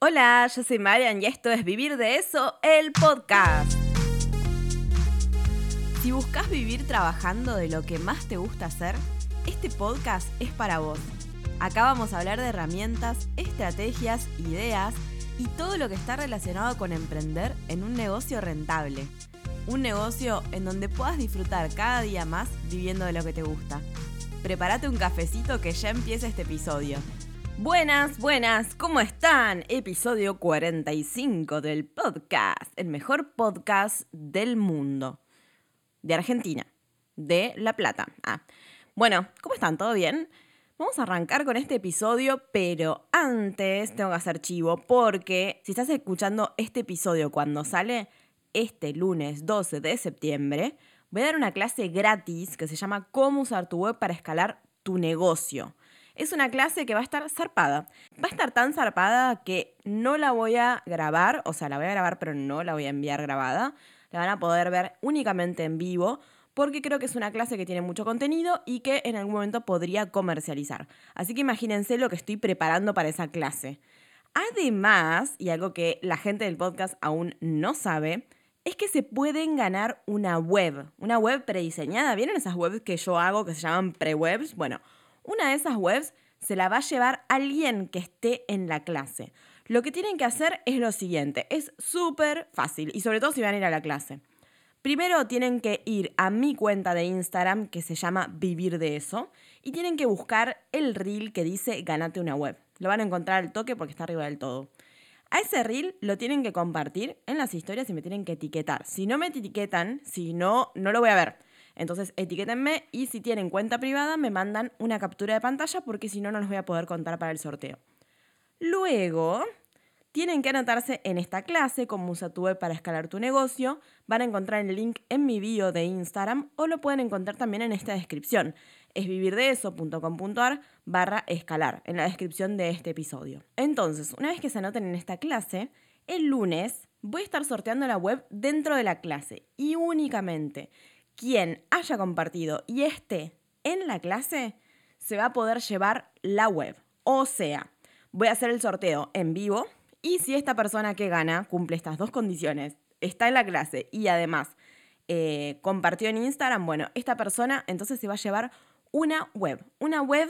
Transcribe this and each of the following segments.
Hola, yo soy Marian y esto es Vivir de eso, el podcast. Si buscas vivir trabajando de lo que más te gusta hacer, este podcast es para vos. Acá vamos a hablar de herramientas, estrategias, ideas y todo lo que está relacionado con emprender en un negocio rentable. Un negocio en donde puedas disfrutar cada día más viviendo de lo que te gusta. Prepárate un cafecito que ya empieza este episodio. Buenas, buenas, ¿cómo están? Episodio 45 del podcast, el mejor podcast del mundo. De Argentina, de La Plata. Ah. Bueno, ¿cómo están? ¿Todo bien? Vamos a arrancar con este episodio, pero antes tengo que hacer chivo porque si estás escuchando este episodio cuando sale este lunes 12 de septiembre, voy a dar una clase gratis que se llama Cómo usar tu web para escalar tu negocio es una clase que va a estar zarpada. Va a estar tan zarpada que no la voy a grabar, o sea, la voy a grabar pero no la voy a enviar grabada. La van a poder ver únicamente en vivo porque creo que es una clase que tiene mucho contenido y que en algún momento podría comercializar. Así que imagínense lo que estoy preparando para esa clase. Además, y algo que la gente del podcast aún no sabe, es que se pueden ganar una web, una web prediseñada. ¿Vieron esas webs que yo hago que se llaman pre-webs? Bueno, una de esas webs se la va a llevar alguien que esté en la clase. Lo que tienen que hacer es lo siguiente, es súper fácil y sobre todo si van a ir a la clase. Primero tienen que ir a mi cuenta de Instagram que se llama Vivir de eso y tienen que buscar el reel que dice Ganate una web. Lo van a encontrar al toque porque está arriba del todo. A ese reel lo tienen que compartir en las historias y me tienen que etiquetar. Si no me etiquetan, si no, no lo voy a ver. Entonces etiquétenme y si tienen cuenta privada me mandan una captura de pantalla porque si no, no los voy a poder contar para el sorteo. Luego, tienen que anotarse en esta clase tu web para escalar tu negocio. Van a encontrar el link en mi bio de Instagram o lo pueden encontrar también en esta descripción. Es vivirdeeso.com.ar barra escalar en la descripción de este episodio. Entonces, una vez que se anoten en esta clase, el lunes voy a estar sorteando la web dentro de la clase y únicamente quien haya compartido y esté en la clase se va a poder llevar la web. O sea, voy a hacer el sorteo en vivo y si esta persona que gana cumple estas dos condiciones, está en la clase y además eh, compartió en Instagram, bueno, esta persona entonces se va a llevar una web. Una web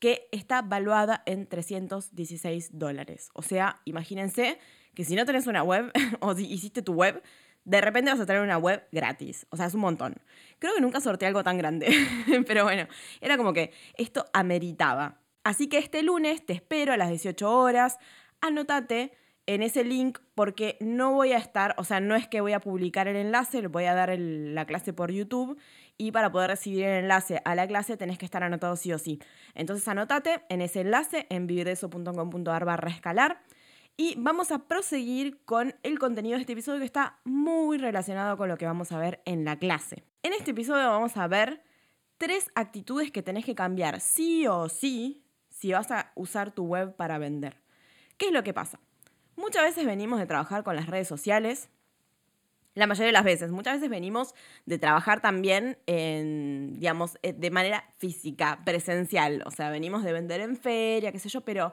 que está valuada en 316 dólares. O sea, imagínense que si no tenés una web o si hiciste tu web, de repente vas a tener una web gratis. O sea, es un montón. Creo que nunca sorteé algo tan grande. Pero bueno, era como que esto ameritaba. Así que este lunes te espero a las 18 horas. Anótate en ese link porque no voy a estar, o sea, no es que voy a publicar el enlace, le voy a dar la clase por YouTube y para poder recibir el enlace a la clase tenés que estar anotado sí o sí. Entonces anótate en ese enlace en vivirdeso.com.ar barra escalar y vamos a proseguir con el contenido de este episodio que está muy relacionado con lo que vamos a ver en la clase. En este episodio vamos a ver tres actitudes que tenés que cambiar sí o sí si vas a usar tu web para vender. ¿Qué es lo que pasa? Muchas veces venimos de trabajar con las redes sociales, la mayoría de las veces. Muchas veces venimos de trabajar también en, digamos, eh, de manera física, presencial. O sea, venimos de vender en feria, qué sé yo, pero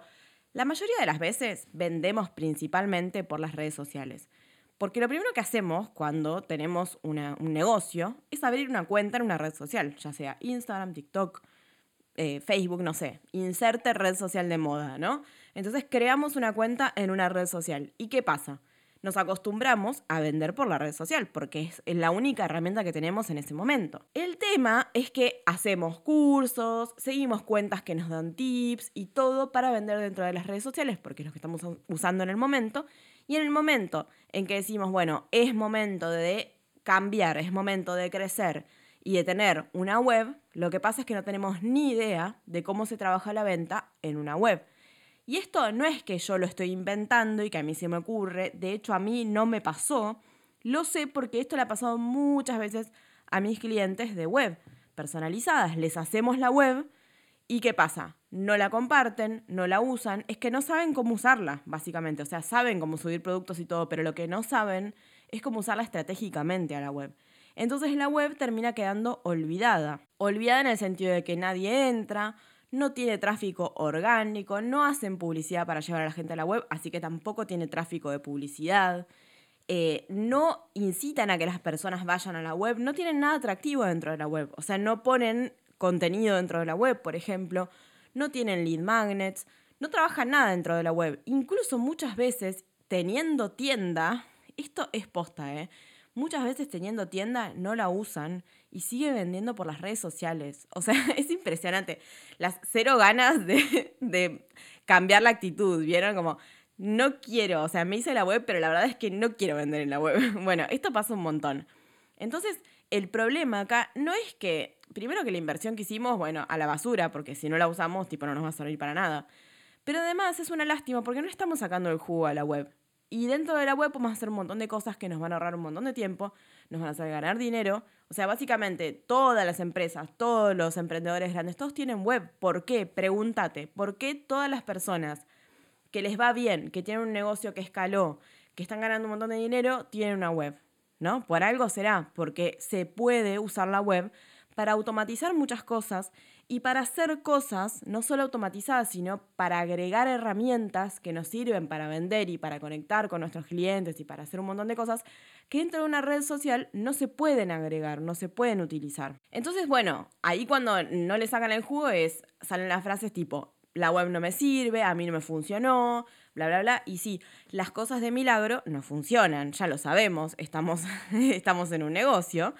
la mayoría de las veces vendemos principalmente por las redes sociales. Porque lo primero que hacemos cuando tenemos un negocio es abrir una cuenta en una red social, ya sea Instagram, TikTok, eh, Facebook, no sé, inserte red social de moda, ¿no? Entonces creamos una cuenta en una red social. ¿Y qué pasa? Nos acostumbramos a vender por la red social, porque es la única herramienta que tenemos en ese momento. El tema es que hacemos cursos, seguimos cuentas que nos dan tips y todo para vender dentro de las redes sociales, porque es lo que estamos usando en el momento. Y en el momento en que decimos, bueno, es momento de cambiar, es momento de crecer y de tener una web, lo que pasa es que no tenemos ni idea de cómo se trabaja la venta en una web. Y esto no es que yo lo estoy inventando y que a mí se me ocurre, de hecho a mí no me pasó, lo sé porque esto le ha pasado muchas veces a mis clientes de web personalizadas. Les hacemos la web y ¿qué pasa? No la comparten, no la usan, es que no saben cómo usarla, básicamente. O sea, saben cómo subir productos y todo, pero lo que no saben es cómo usarla estratégicamente a la web. Entonces la web termina quedando olvidada. Olvidada en el sentido de que nadie entra, no tiene tráfico orgánico, no hacen publicidad para llevar a la gente a la web, así que tampoco tiene tráfico de publicidad. Eh, no incitan a que las personas vayan a la web, no tienen nada atractivo dentro de la web, o sea, no ponen contenido dentro de la web, por ejemplo, no tienen lead magnets, no trabajan nada dentro de la web. Incluso muchas veces teniendo tienda, esto es posta, ¿eh? Muchas veces teniendo tienda no la usan y sigue vendiendo por las redes sociales. O sea, es impresionante. Las cero ganas de, cambiar la actitud, ¿vieron? Como, no quiero, o sea, me hice la web, pero la verdad es que no quiero vender en la web. Bueno, esto pasa un montón. Entonces, el problema acá no es que, primero que la inversión que hicimos, bueno, a la basura, porque si no la usamos, tipo, no nos va a servir para nada. Pero además es una lástima porque no estamos sacando el jugo a la web. Y dentro de la web podemos hacer un montón de cosas que nos van a ahorrar un montón de tiempo, nos van a hacer ganar dinero. O sea, básicamente todas las empresas, todos los emprendedores grandes, todos tienen web. ¿Por qué? Pregúntate, ¿por qué todas las personas que les va bien, que tienen un negocio que escaló, que están ganando un montón de dinero, tienen una web? ¿No? Por algo será, porque se puede usar la web para automatizar muchas cosas y para hacer cosas no solo automatizadas, sino para agregar herramientas que nos sirven para vender y para conectar con nuestros clientes y para hacer un montón de cosas que dentro de una red social no se pueden agregar, no se pueden utilizar. Entonces, bueno, ahí cuando no le sacan el jugo es, salen las frases tipo, la web no me sirve, a mí no me funcionó, bla, bla, bla. Y sí, las cosas de milagro no funcionan, ya lo sabemos, estamos, estamos en un negocio.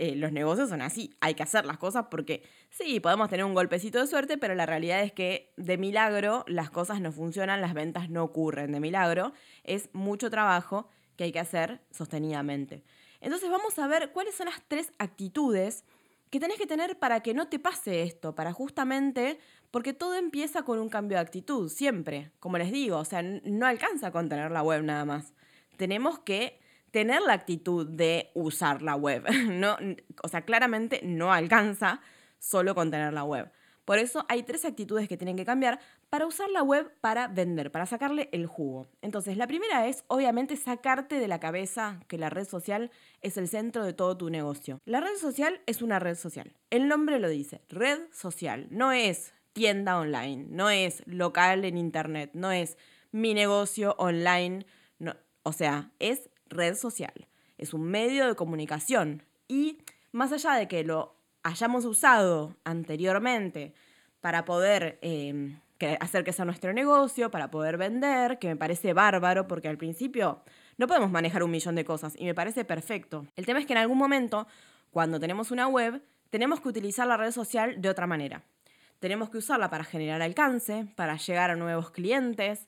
Eh, los negocios son así, hay que hacer las cosas porque sí, podemos tener un golpecito de suerte, pero la realidad es que de milagro las cosas no funcionan, las ventas no ocurren de milagro, es mucho trabajo que hay que hacer sostenidamente. Entonces vamos a ver cuáles son las tres actitudes que tenés que tener para que no te pase esto, para justamente, porque todo empieza con un cambio de actitud, siempre, como les digo, o sea, no alcanza con tener la web nada más. Tenemos que tener la actitud de usar la web. No, o sea, claramente no alcanza solo con tener la web. Por eso hay tres actitudes que tienen que cambiar para usar la web para vender, para sacarle el jugo. Entonces, la primera es, obviamente, sacarte de la cabeza que la red social es el centro de todo tu negocio. La red social es una red social. El nombre lo dice, red social. No es tienda online, no es local en internet, no es mi negocio online. No, o sea, es red social, es un medio de comunicación y más allá de que lo hayamos usado anteriormente para poder eh, hacer que sea nuestro negocio, para poder vender, que me parece bárbaro porque al principio no podemos manejar un millón de cosas y me parece perfecto. El tema es que en algún momento, cuando tenemos una web, tenemos que utilizar la red social de otra manera. Tenemos que usarla para generar alcance, para llegar a nuevos clientes,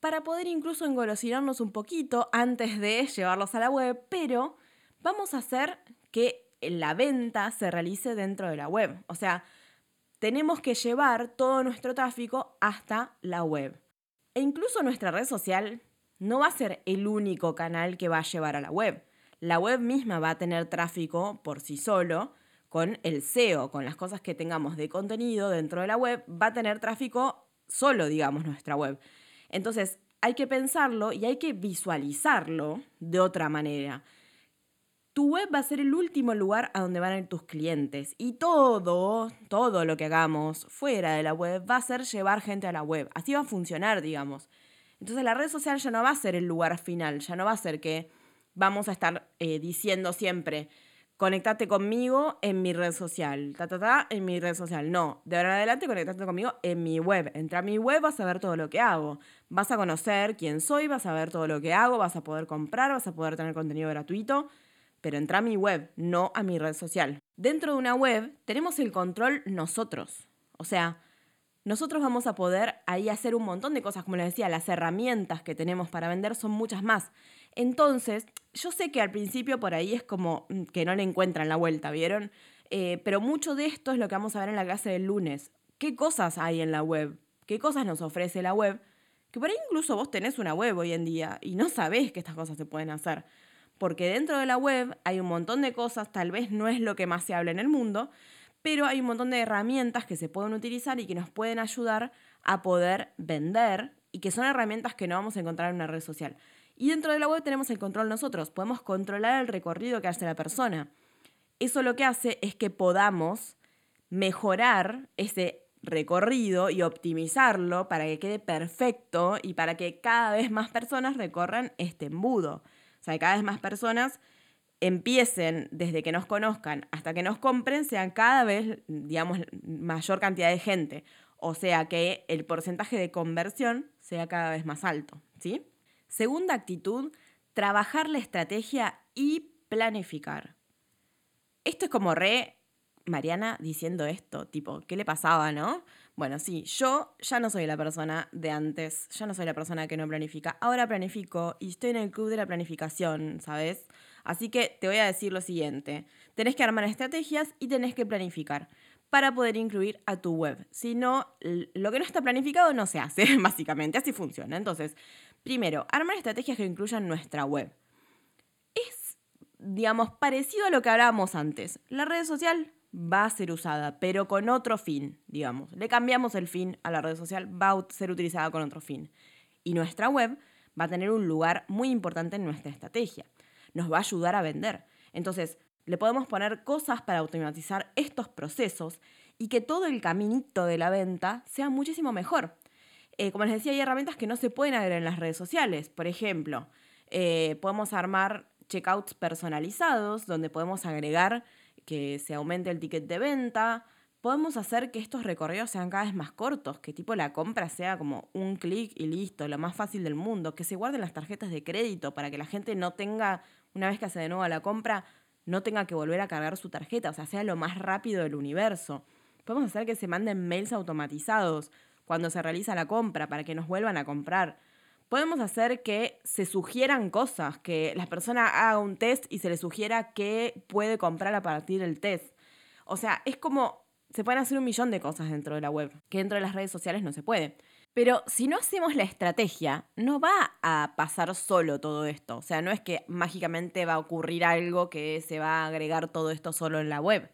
para poder incluso engolosinarnos un poquito antes de llevarlos a la web, pero vamos a hacer que la venta se realice dentro de la web. O sea, tenemos que llevar todo nuestro tráfico hasta la web. E incluso nuestra red social no va a ser el único canal que va a llevar a la web. La web misma va a tener tráfico por sí solo con el SEO, con las cosas que tengamos de contenido dentro de la web, va a tener tráfico solo, digamos, nuestra web. Entonces, hay que pensarlo y hay que visualizarlo de otra manera. Tu web va a ser el último lugar a donde van a ir tus clientes y todo, todo lo que hagamos fuera de la web va a ser llevar gente a la web. Así va a funcionar, digamos. Entonces la red social ya no va a ser el lugar final, ya no va a ser que vamos a estar eh, diciendo siempre, conectate conmigo en mi red social, ta, ta, ta, en mi red social. No, de ahora en adelante conectate conmigo en mi web. Entra a mi web, vas a ver todo lo que hago. Vas a conocer quién soy, vas a ver todo lo que hago, vas a poder comprar, vas a poder tener contenido gratuito. Pero entra a mi web, no a mi red social. Dentro de una web tenemos el control nosotros. O sea, nosotros vamos a poder ahí hacer un montón de cosas. Como les decía, las herramientas que tenemos para vender son muchas más. Entonces, yo sé que al principio por ahí es como mm, que no le encuentran la vuelta, ¿vieron? Eh, pero mucho de esto es lo que vamos a ver en la clase del lunes. ¿Qué cosas hay en la web? ¿Qué cosas nos ofrece la web? Que por ahí incluso vos tenés una web hoy en día y no sabés que estas cosas se pueden hacer. Porque dentro de la web hay un montón de cosas, tal vez no es lo que más se habla en el mundo, pero hay un montón de herramientas que se pueden utilizar y que nos pueden ayudar a poder vender y que son herramientas que no vamos a encontrar en una red social. Y dentro de la web tenemos el control nosotros, podemos controlar el recorrido que hace la persona. Eso lo que hace es que podamos mejorar ese recorrido y optimizarlo para que quede perfecto y para que cada vez más personas recorran este embudo. O sea, que cada vez más personas empiecen desde que nos conozcan hasta que nos compren, sean cada vez, digamos, mayor cantidad de gente. O sea, que el porcentaje de conversión sea cada vez más alto, ¿sí? Segunda actitud, trabajar la estrategia y planificar. Esto es como re Mariana diciendo esto, tipo, ¿qué le pasaba, no? Bueno, sí, yo ya no soy la persona de antes, ya no soy la persona que no planifica, ahora planifico y estoy en el club de la planificación, ¿sabes? Así que te voy a decir lo siguiente, tenés que armar estrategias y tenés que planificar para poder incluir a tu web. Si no, lo que no está planificado no se hace, básicamente, así funciona. Entonces, primero, armar estrategias que incluyan nuestra web. Es, digamos, parecido a lo que hablábamos antes. La red social va a ser usada, pero con otro fin, digamos. Le cambiamos el fin a la red social, va a ser utilizada con otro fin. Y nuestra web va a tener un lugar muy importante en nuestra estrategia. Nos va a ayudar a vender. Entonces, le podemos poner cosas para automatizar estos procesos y que todo el caminito de la venta sea muchísimo mejor. Eh, como les decía, hay herramientas que no se pueden agregar en las redes sociales. Por ejemplo, eh, podemos armar checkouts personalizados donde podemos agregar que se aumente el ticket de venta. Podemos hacer que estos recorridos sean cada vez más cortos, que tipo la compra sea como un clic y listo, lo más fácil del mundo, que se guarden las tarjetas de crédito para que la gente no tenga, una vez que hace de nuevo la compra, no tenga que volver a cargar su tarjeta, o sea, sea lo más rápido del universo. Podemos hacer que se manden mails automatizados cuando se realiza la compra para que nos vuelvan a comprar podemos hacer que se sugieran cosas, que la persona haga un test y se le sugiera qué puede comprar a partir del test. O sea, es como, se pueden hacer un millón de cosas dentro de la web, que dentro de las redes sociales no se puede. Pero si no hacemos la estrategia, no va a pasar solo todo esto. O sea, no es que mágicamente va a ocurrir algo que se va a agregar todo esto solo en la web.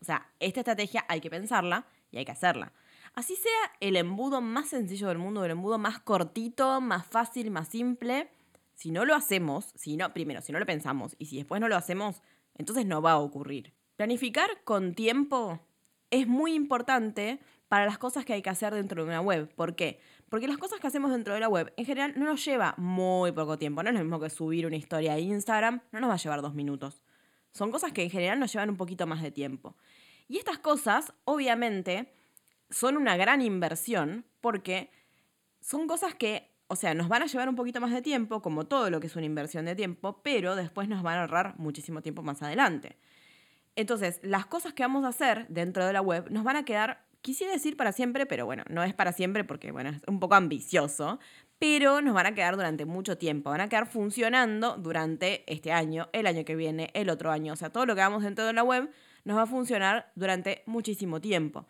O sea, esta estrategia hay que pensarla y hay que hacerla. Así sea el embudo más sencillo del mundo, el embudo más cortito, más fácil, más simple, si no lo hacemos, si no, primero, si no lo pensamos y si después no lo hacemos, entonces no va a ocurrir. Planificar con tiempo es muy importante para las cosas que hay que hacer dentro de una web. ¿Por qué? Porque las cosas que hacemos dentro de la web en general no nos lleva muy poco tiempo. No es lo mismo que subir una historia a Instagram, no nos va a llevar dos minutos. Son cosas que en general nos llevan un poquito más de tiempo. Y estas cosas, obviamente, son una gran inversión porque son cosas que, o sea, nos van a llevar un poquito más de tiempo, como todo lo que es una inversión de tiempo, pero después nos van a ahorrar muchísimo tiempo más adelante. Entonces, las cosas que vamos a hacer dentro de la web nos van a quedar, quisiera decir para siempre, pero bueno, no es para siempre porque, bueno, es un poco ambicioso, pero nos van a quedar durante mucho tiempo, van a quedar funcionando durante este año, el año que viene, el otro año, o sea, todo lo que hagamos dentro de la web nos va a funcionar durante muchísimo tiempo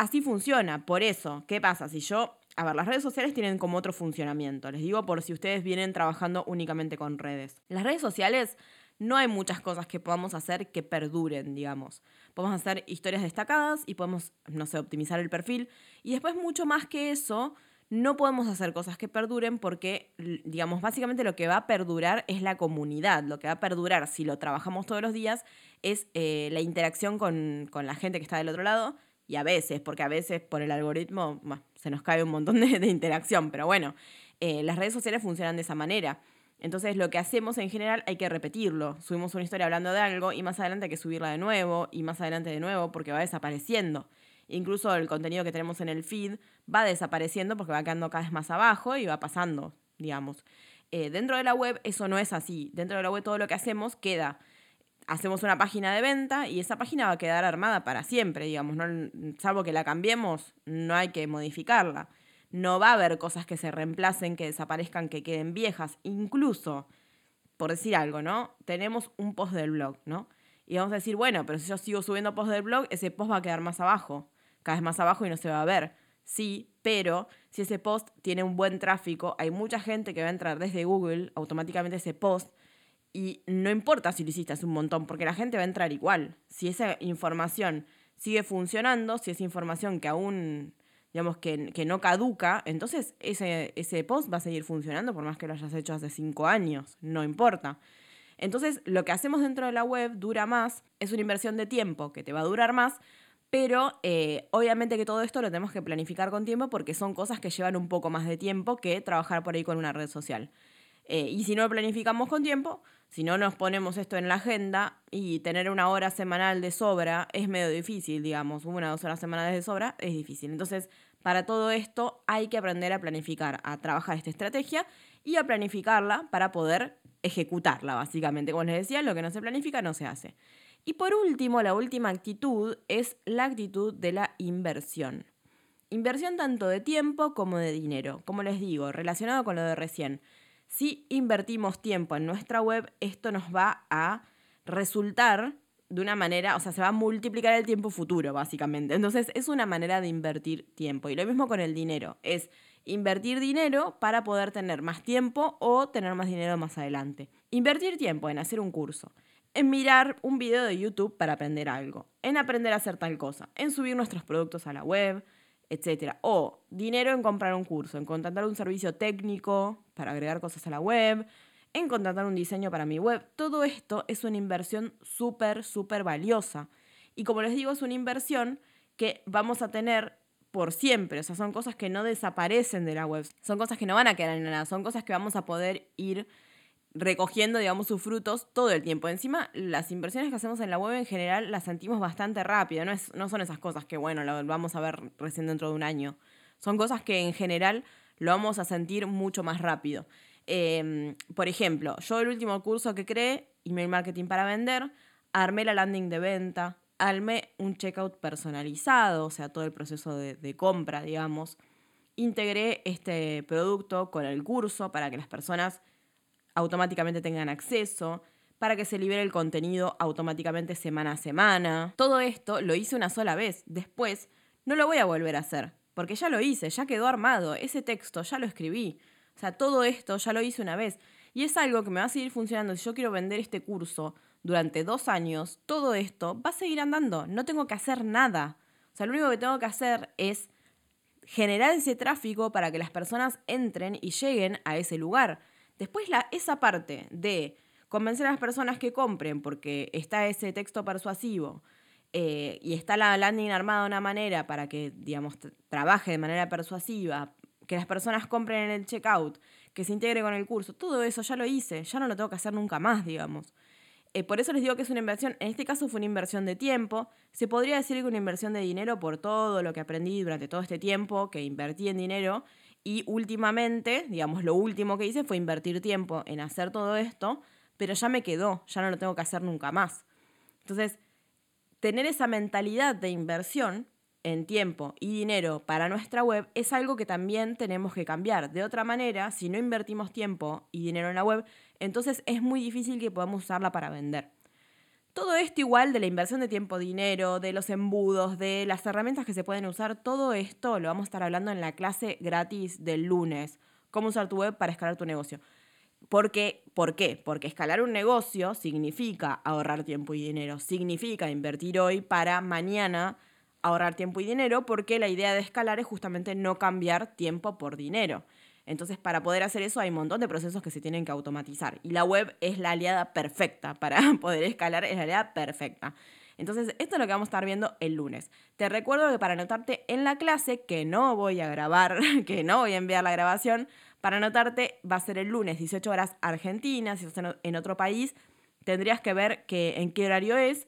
así funciona. Por eso, ¿qué pasa? Si yo, a ver, las redes sociales tienen como otro funcionamiento. Les digo por si ustedes vienen trabajando únicamente con redes. Las redes sociales no hay muchas cosas que podamos hacer que perduren, digamos. Podemos hacer historias destacadas y podemos, no sé, optimizar el perfil. Y después mucho más que eso, no podemos hacer cosas que perduren porque, digamos, básicamente lo que va a perdurar es la comunidad. Lo que va a perdurar, si lo trabajamos todos los días, es eh, la interacción con, con la gente que está del otro lado y a veces, porque a veces por el algoritmo se nos cae un montón de, interacción, pero bueno, eh, las redes sociales funcionan de esa manera. Entonces lo que hacemos en general hay que repetirlo. Subimos una historia hablando de algo y más adelante hay que subirla de nuevo y más adelante de nuevo porque va desapareciendo. Incluso el contenido que tenemos en el feed va desapareciendo porque va quedando cada vez más abajo y va pasando, digamos. Eh, dentro de la web eso no es así. Dentro de la web todo lo que hacemos queda hacemos una página de venta y esa página va a quedar armada para siempre, digamos, ¿no? salvo que la cambiemos, no hay que modificarla. No va a haber cosas que se reemplacen, que desaparezcan, que queden viejas. Incluso, por decir algo, ¿no? Tenemos un post del blog, ¿no? Y vamos a decir, bueno, pero si yo sigo subiendo post del blog, ese post va a quedar más abajo, cada vez más abajo y no se va a ver. Sí, pero si ese post tiene un buen tráfico, hay mucha gente que va a entrar desde Google, automáticamente ese post y no importa si lo hiciste hace un montón, porque la gente va a entrar igual. Si esa información sigue funcionando, si es información que aún, digamos, que, que no caduca, entonces ese, ese post va a seguir funcionando por más que lo hayas hecho hace cinco años, no importa. Entonces, lo que hacemos dentro de la web dura más, es una inversión de tiempo que te va a durar más, Pero eh, obviamente que todo esto lo tenemos que planificar con tiempo porque son cosas que llevan un poco más de tiempo que trabajar por ahí con una red social. Eh, y si no lo planificamos con tiempo, si no nos ponemos esto en la agenda y tener una hora semanal de sobra es medio difícil, digamos, una o dos horas semanales de sobra es difícil. Entonces, para todo esto hay que aprender a planificar, a trabajar esta estrategia y a planificarla para poder ejecutarla, básicamente. Como les decía, lo que no se planifica no se hace. Y por último, la última actitud es la actitud de la inversión. Inversión tanto de tiempo como de dinero. Como les digo, relacionado con lo de recién. Si invertimos tiempo en nuestra web, esto nos va a resultar de una manera, o sea, se va a multiplicar el tiempo futuro, básicamente. Entonces, es una manera de invertir tiempo. Y lo mismo con el dinero. Es invertir dinero para poder tener más tiempo o tener más dinero más adelante. Invertir tiempo en hacer un curso, en mirar un video de YouTube para aprender algo, en aprender a hacer tal cosa, en subir nuestros productos a la web, etc. O dinero en comprar un curso, en contratar un servicio técnico para agregar cosas a la web, en contratar un diseño para mi web. Todo esto es una inversión súper, súper valiosa. Y como les digo, es una inversión que vamos a tener por siempre. O sea, son cosas que no desaparecen de la web. Son cosas que no van a quedar en nada. Son cosas que vamos a poder ir recogiendo, digamos, sus frutos todo el tiempo. Encima, las inversiones que hacemos en la web en general las sentimos bastante rápido, no, es, no son esas cosas que, bueno, lo vamos a ver recién dentro de un año. Son cosas que en general lo vamos a sentir mucho más rápido. Em, por ejemplo, yo el último curso que creé, email marketing para vender, armé la landing de venta, armé un checkout personalizado, o sea, todo el proceso de, de compra, digamos. Integré este producto con el curso para que las personas automáticamente tengan acceso, para que se libere el contenido automáticamente semana a semana. Todo esto lo hice una sola vez. Después no lo voy a volver a hacer, porque ya lo hice, ya quedó armado, ese texto ya lo escribí. O sea, todo esto ya lo hice una vez. Y es algo que me va a seguir funcionando. Si yo quiero vender este curso durante dos años, todo esto va a seguir andando. No tengo que hacer nada. O sea, lo único que tengo que hacer es generar ese tráfico para que las personas entren y lleguen a ese lugar. Después la, esa parte de convencer a las personas que compren porque está ese texto persuasivo eh, y está la landing armada de una manera para que, digamos, trabaje de manera persuasiva, que las personas compren en el checkout, que se integre con el curso, todo eso ya lo hice, ya no lo tengo que hacer nunca más, digamos. Eh, por eso les digo que es una inversión, en este caso fue una inversión de tiempo, se podría decir que una inversión de dinero por todo lo que aprendí durante todo este tiempo que invertí en dinero y últimamente, digamos, lo último que hice fue invertir tiempo en hacer todo esto, pero ya me quedó, ya no lo tengo que hacer nunca más. Entonces, tener esa mentalidad de inversión en tiempo y dinero para nuestra web es algo que también tenemos que cambiar. De otra manera, si no invertimos tiempo y dinero en la web, entonces es muy difícil que podamos usarla para vender. Todo esto igual de la inversión de tiempo, dinero, de los embudos, de las herramientas que se pueden usar, todo esto lo vamos a estar hablando en la clase gratis del lunes. Cómo usar tu web para escalar tu negocio. Porque, ¿Por qué? Porque escalar un negocio significa ahorrar tiempo y dinero, significa invertir hoy para mañana ahorrar tiempo y dinero, porque la idea de escalar es justamente no cambiar tiempo por dinero. Entonces, para poder hacer eso hay un montón de procesos que se tienen que automatizar. Y la web es la aliada perfecta para poder escalar, es la aliada perfecta. Entonces, esto es lo que vamos a estar viendo el lunes. Te recuerdo que para anotarte en la clase, que no voy a grabar, que no voy a enviar la grabación, para anotarte va a ser el lunes, 18 horas Argentina, si estás en otro país, tendrías que ver que, en qué horario es.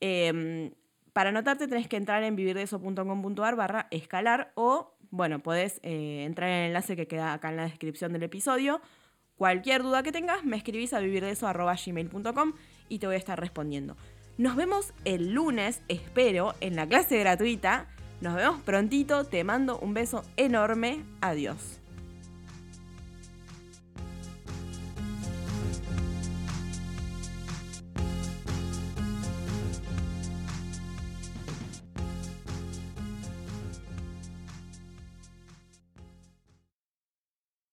Em, para anotarte tenés que entrar en vivirdeso.com.ar barra escalar o bueno, podés eh, entrar en el enlace que queda acá en la descripción del episodio. Cualquier duda que tengas, me escribís a vivirdeso.gmail.com y te voy a estar respondiendo. Nos vemos el lunes, espero, en la clase gratuita. Nos vemos prontito, te mando un beso enorme. Adiós.